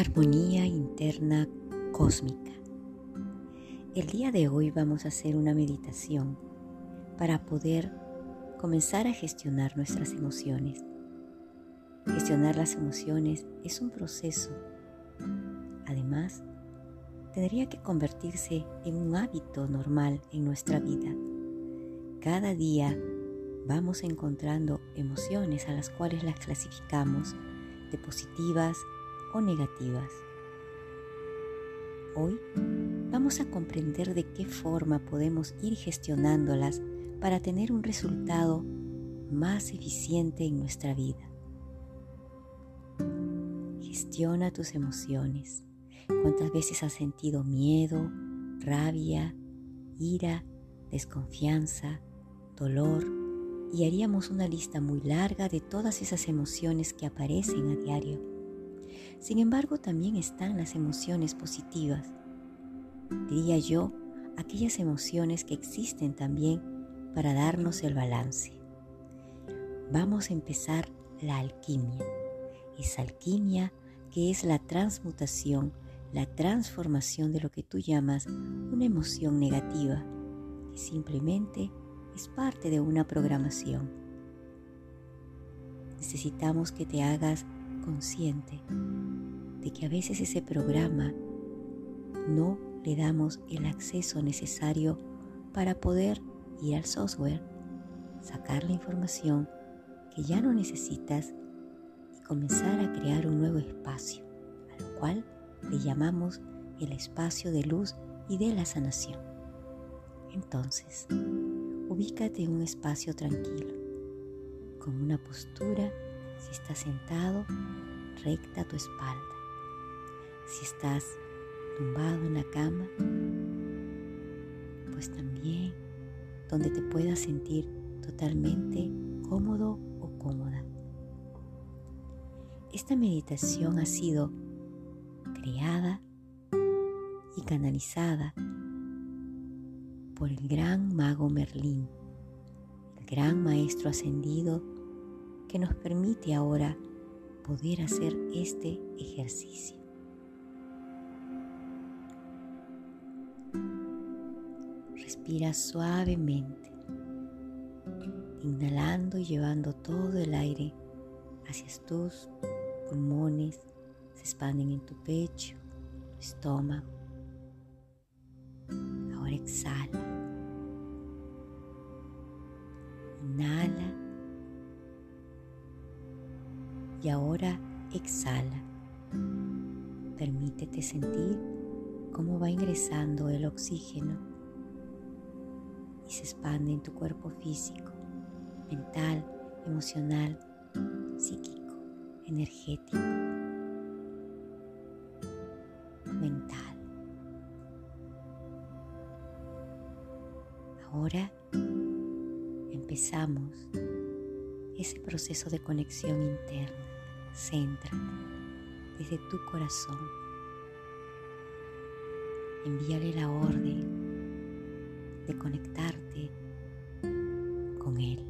Armonía interna cósmica. El día de hoy vamos a hacer una meditación para poder comenzar a gestionar nuestras emociones. Gestionar las emociones es un proceso. Además, tendría que convertirse en un hábito normal en nuestra vida. Cada día vamos encontrando emociones a las cuales las clasificamos de positivas o negativas. Hoy vamos a comprender de qué forma podemos ir gestionándolas para tener un resultado más eficiente en nuestra vida. Gestiona tus emociones. ¿Cuántas veces has sentido miedo, rabia, ira, desconfianza, dolor? Y haríamos una lista muy larga de todas esas emociones que aparecen a diario. Sin embargo, también están las emociones positivas. Diría yo, aquellas emociones que existen también para darnos el balance. Vamos a empezar la alquimia. Esa alquimia que es la transmutación, la transformación de lo que tú llamas una emoción negativa, que simplemente es parte de una programación. Necesitamos que te hagas consciente de que a veces ese programa no le damos el acceso necesario para poder ir al software, sacar la información que ya no necesitas y comenzar a crear un nuevo espacio, a lo cual le llamamos el espacio de luz y de la sanación. Entonces, ubícate en un espacio tranquilo, con una postura, si estás sentado, recta tu espalda. Si estás tumbado en la cama, pues también donde te puedas sentir totalmente cómodo o cómoda. Esta meditación ha sido creada y canalizada por el gran mago Merlín, el gran maestro ascendido que nos permite ahora poder hacer este ejercicio. Respira suavemente, inhalando y llevando todo el aire hacia tus pulmones, se expanden en tu pecho, estómago. Ahora exhala. Y ahora exhala. Permítete sentir cómo va ingresando el oxígeno y se expande en tu cuerpo físico, mental, emocional, psíquico, energético, proceso de conexión interna. Céntrate desde tu corazón. Envíale la orden de conectarte con Él,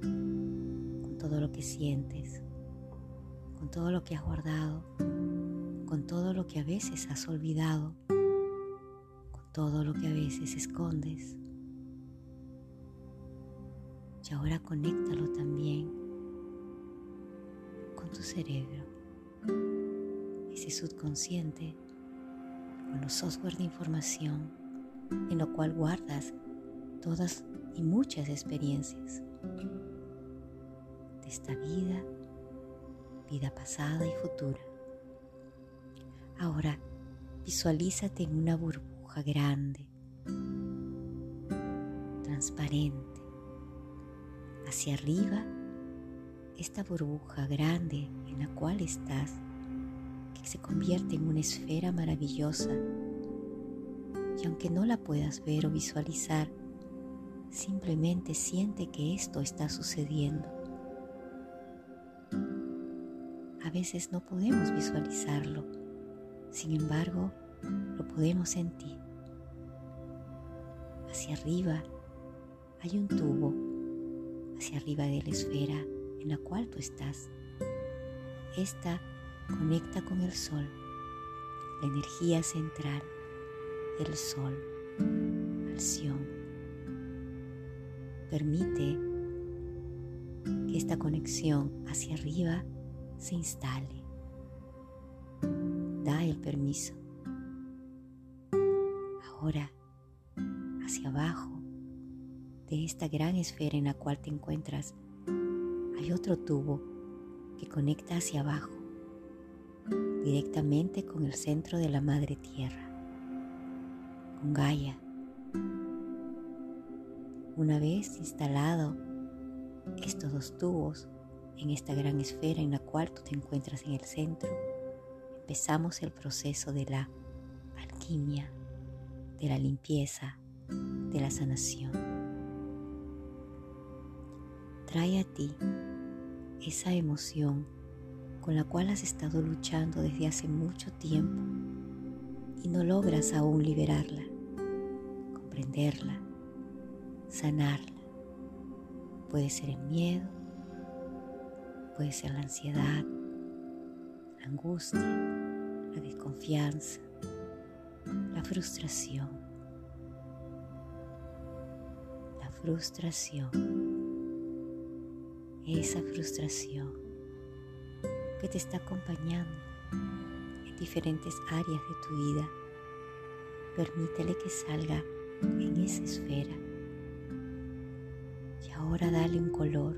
con todo lo que sientes, con todo lo que has guardado, con todo lo que a veces has olvidado, con todo lo que a veces escondes. Y ahora conéctalo también tu cerebro, ese subconsciente, con los software de información en lo cual guardas todas y muchas experiencias de esta vida, vida pasada y futura. Ahora visualízate en una burbuja grande, transparente. Hacia arriba, esta burbuja grande en la cual estás, que se convierte en una esfera maravillosa y aunque no la puedas ver o visualizar, simplemente siente que esto está sucediendo. A veces no podemos visualizarlo, sin embargo, lo podemos sentir. Hacia arriba hay un tubo, hacia arriba de la esfera en la cual tú estás. Esta conecta con el sol la energía central del sol, acción. Permite que esta conexión hacia arriba se instale. Da el permiso. Ahora, hacia abajo de esta gran esfera en la cual te encuentras, hay otro tubo que conecta hacia abajo, directamente con el centro de la Madre Tierra, con Gaia. Una vez instalado estos dos tubos en esta gran esfera en la cual tú te encuentras en el centro, empezamos el proceso de la alquimia, de la limpieza, de la sanación. Trae a ti esa emoción con la cual has estado luchando desde hace mucho tiempo y no logras aún liberarla, comprenderla, sanarla. Puede ser el miedo, puede ser la ansiedad, la angustia, la desconfianza, la frustración. La frustración, esa frustración que te está acompañando en diferentes áreas de tu vida. Permítele que salga en esa esfera. Y ahora dale un color.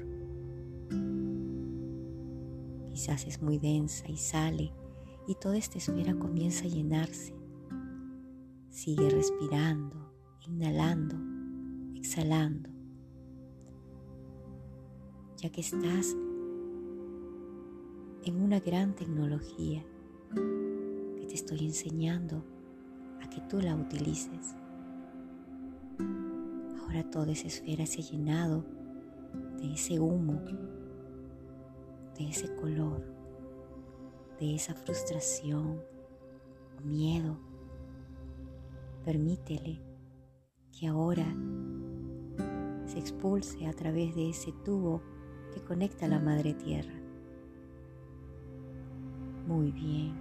Quizás es muy densa y sale y toda esta esfera comienza a llenarse. Sigue respirando, inhalando, exhalando. Ya que estás en una gran tecnología que te estoy enseñando a que tú la utilices. Ahora toda esa esfera se ha llenado de ese humo, de ese color, de esa frustración o miedo. Permítele que ahora se expulse a través de ese tubo que conecta a la madre tierra. Muy bien.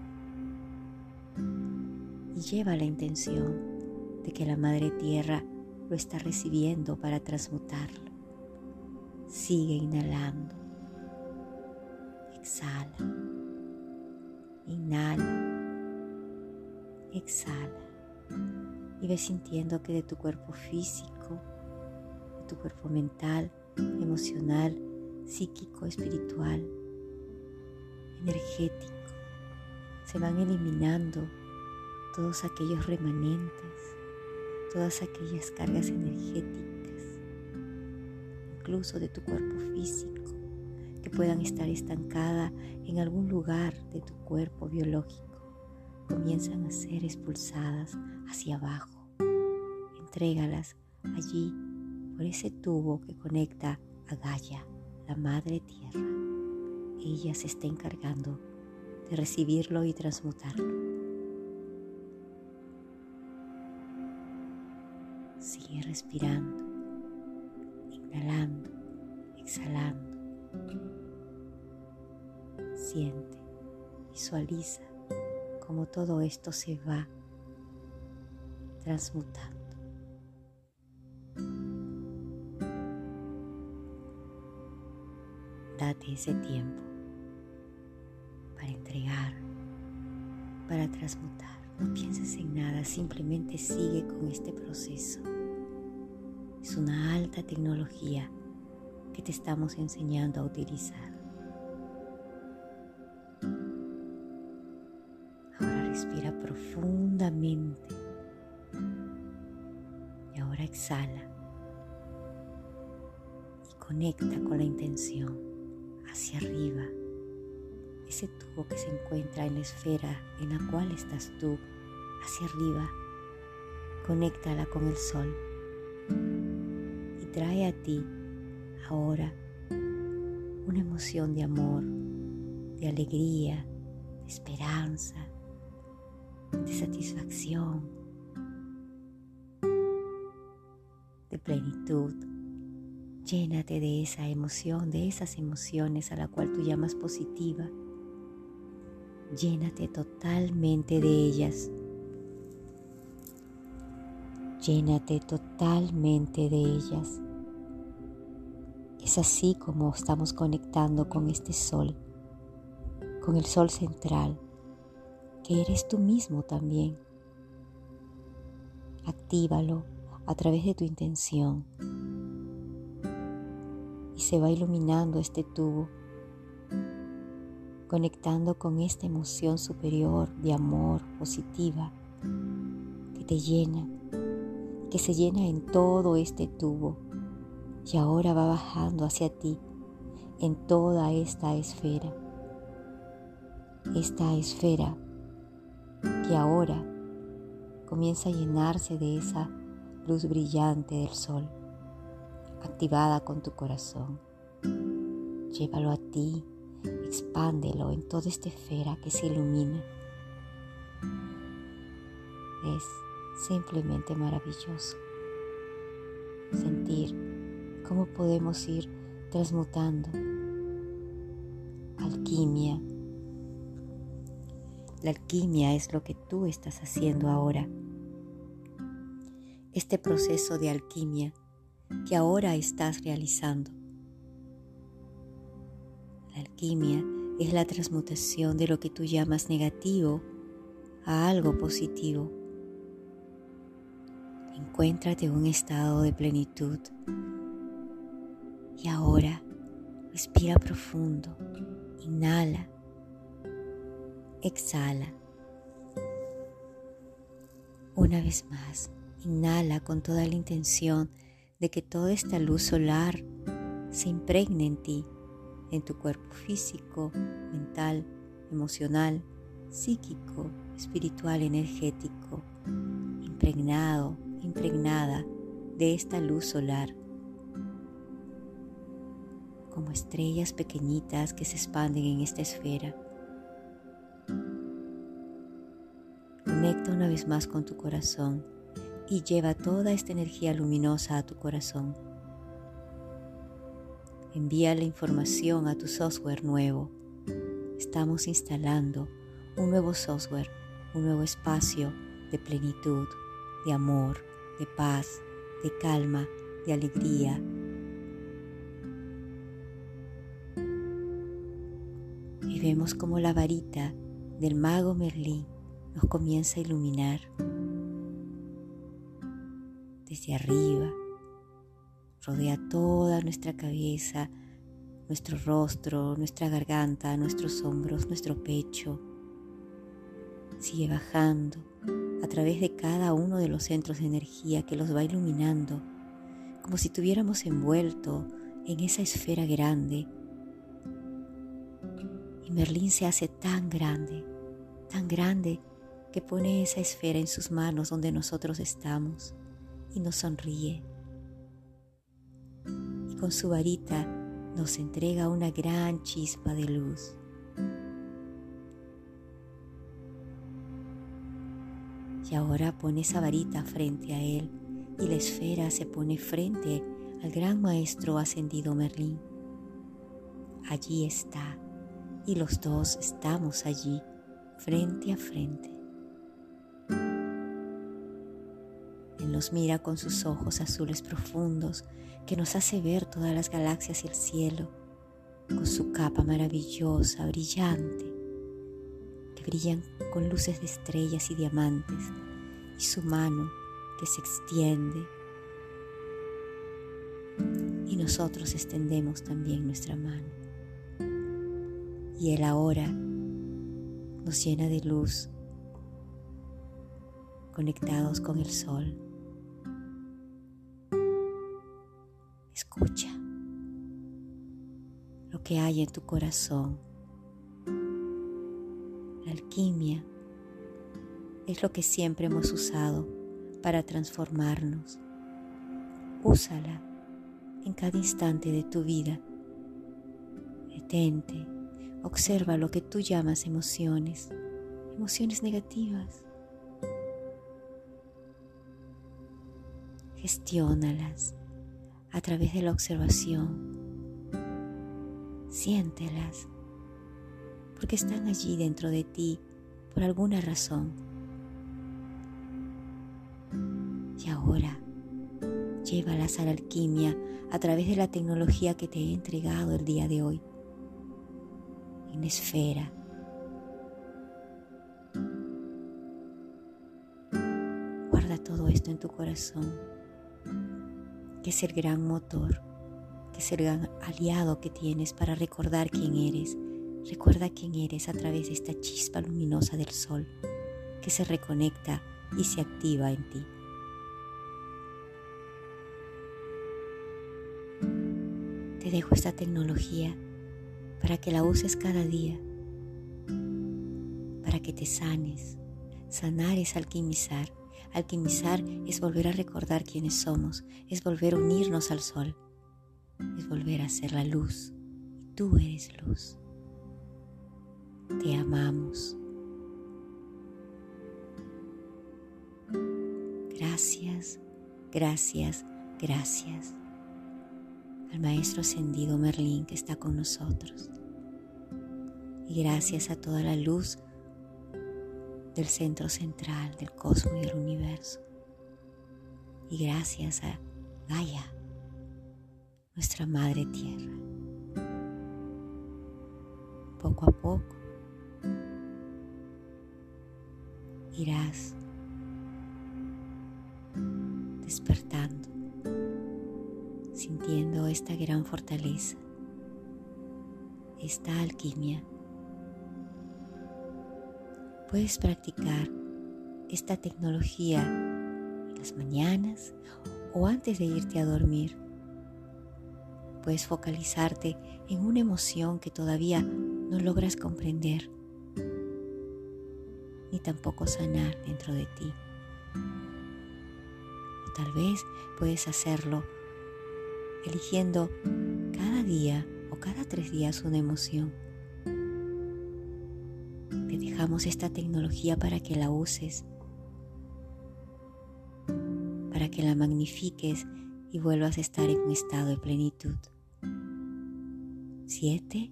Y lleva la intención de que la Madre Tierra lo está recibiendo para transmutarlo. Sigue inhalando. Exhala. Inhala. Exhala. Y ve sintiendo que de tu cuerpo físico, de tu cuerpo mental, emocional, psíquico, espiritual, energético, se van eliminando todos aquellos remanentes, todas aquellas cargas energéticas, incluso de tu cuerpo físico, que puedan estar estancadas en algún lugar de tu cuerpo biológico, comienzan a ser expulsadas hacia abajo. Entrégalas allí por ese tubo que conecta a Gaia, la Madre Tierra. Ella se está encargando de recibirlo y transmutarlo. Sigue respirando, inhalando, exhalando. Siente, visualiza cómo todo esto se va transmutando. Date ese tiempo para entregar, para transmutar. No pienses en nada, simplemente sigue con este proceso. Es una alta tecnología que te estamos enseñando a utilizar. Ahora respira profundamente y ahora exhala y conecta con la intención hacia arriba ese tubo que se encuentra en la esfera en la cual estás tú, hacia arriba, conéctala con el sol y trae a ti ahora una emoción de amor, de alegría, de esperanza, de satisfacción, de plenitud. Llénate de esa emoción, de esas emociones a la cual tú llamas positiva llénate totalmente de ellas. Llénate totalmente de ellas. Es así como estamos conectando con este sol, con el sol central, que eres tú mismo también. Actívalo a través de tu intención y se va iluminando este tubo, conectando con esta emoción superior de amor positiva que te llena, que se llena en todo este tubo y ahora va bajando hacia ti en toda esta esfera. Esta esfera que ahora comienza a llenarse de esa luz brillante del sol, activada con tu corazón. Llévalo a ti, expándelo en toda esta esfera que se ilumina. Es simplemente maravilloso sentir cómo podemos ir transmutando. Alquimia. La alquimia es lo que tú estás haciendo ahora. Este proceso de alquimia que ahora estás realizando. La alquimia es la transmutación de lo que tú llamas negativo a algo positivo. Encuéntrate en un estado de plenitud y ahora respira profundo, inhala, exhala. Una vez más, inhala con toda la intención de que toda esta luz solar se impregne en ti, en tu cuerpo físico, mental, emocional, psíquico, espiritual, energético, impregnado, impregnada de esta luz solar como estrellas pequeñitas que se expanden en esta esfera. Conecta una vez más con tu corazón y lleva toda esta energía luminosa a tu corazón. Envía la información a tu software nuevo. Estamos instalando un nuevo software, un nuevo espacio de plenitud, de amor, de paz, de calma, de alegría, vemos como la varita del mago Merlín nos comienza a iluminar arriba, rodea toda nuestra cabeza, nuestro rostro, nuestra garganta, nuestros hombros, nuestro pecho. Sigue bajando a través de cada uno de los centros de energía que los va iluminando, como si tuviéramos envuelto en esa esfera grande. Y Merlín se hace tan grande, tan grande, que pone esa esfera en sus manos donde nosotros estamos y nos sonríe. Y con su varita nos entrega una gran chispa de luz. Y ahora pone esa varita frente a él y la esfera se pone frente al gran maestro ascendido Merlín. Allí está y los dos estamos allí, frente a frente. Él nos mira con sus ojos azules profundos que nos hace ver todas las galaxias y el cielo, con su capa maravillosa, brillante, que brillan con luces de estrellas y diamantes, y su mano que se extiende. Y nosotros extendemos también nuestra mano y Él ahora nos llena de luz, conectados con el sol. Que hay en tu corazón. La alquimia es lo que siempre hemos usado para transformarnos. Úsala en cada instante de tu vida. Detente Observa lo que tú llamas emociones, emociones negativas. Gestiónalas a través de la observación. Siéntelas porque están allí dentro de ti por alguna razón. Y ahora llévalas a la alquimia a través de la tecnología que te he entregado el día de hoy. En esfera. Guarda todo esto en tu corazón, que es el gran motor, que es el gran aliado que tienes para recordar quién eres. Recuerda quién eres a través de esta chispa luminosa del sol que se reconecta y se activa en ti. Te dejo esta tecnología para que la uses cada día, para que te sanes. Sanar es alquimizar. Alquimizar es volver a recordar quiénes somos, es volver a unirnos al sol, es volver a ser la luz. Y tú eres luz. Te amamos. Gracias, gracias, gracias al Maestro Ascendido Merlín que está con nosotros. Y gracias a toda la luz del centro central del cosmos y del universo. Y gracias a Gaia, nuestra Madre Tierra. Poco a poco irás despertando sintiendo esta gran fortaleza, esta alquimia. Puedes practicar esta tecnología en las mañanas o antes de irte a dormir. Puedes focalizarte en una emoción que todavía no logras comprender, ni tampoco sanar dentro de ti. O tal vez puedes hacerlo eligiendo cada día o cada tres días una emoción. Te dejamos esta tecnología para que la uses, para que la magnifiques y vuelvas a estar en un estado de plenitud. Siete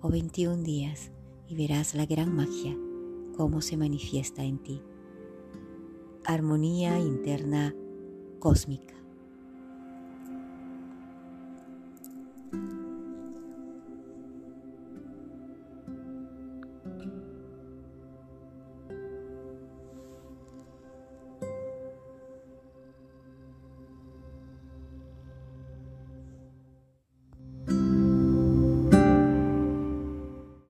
o veintiún días y verás la gran magia, cómo se manifiesta en ti. Armonía interna cósmica.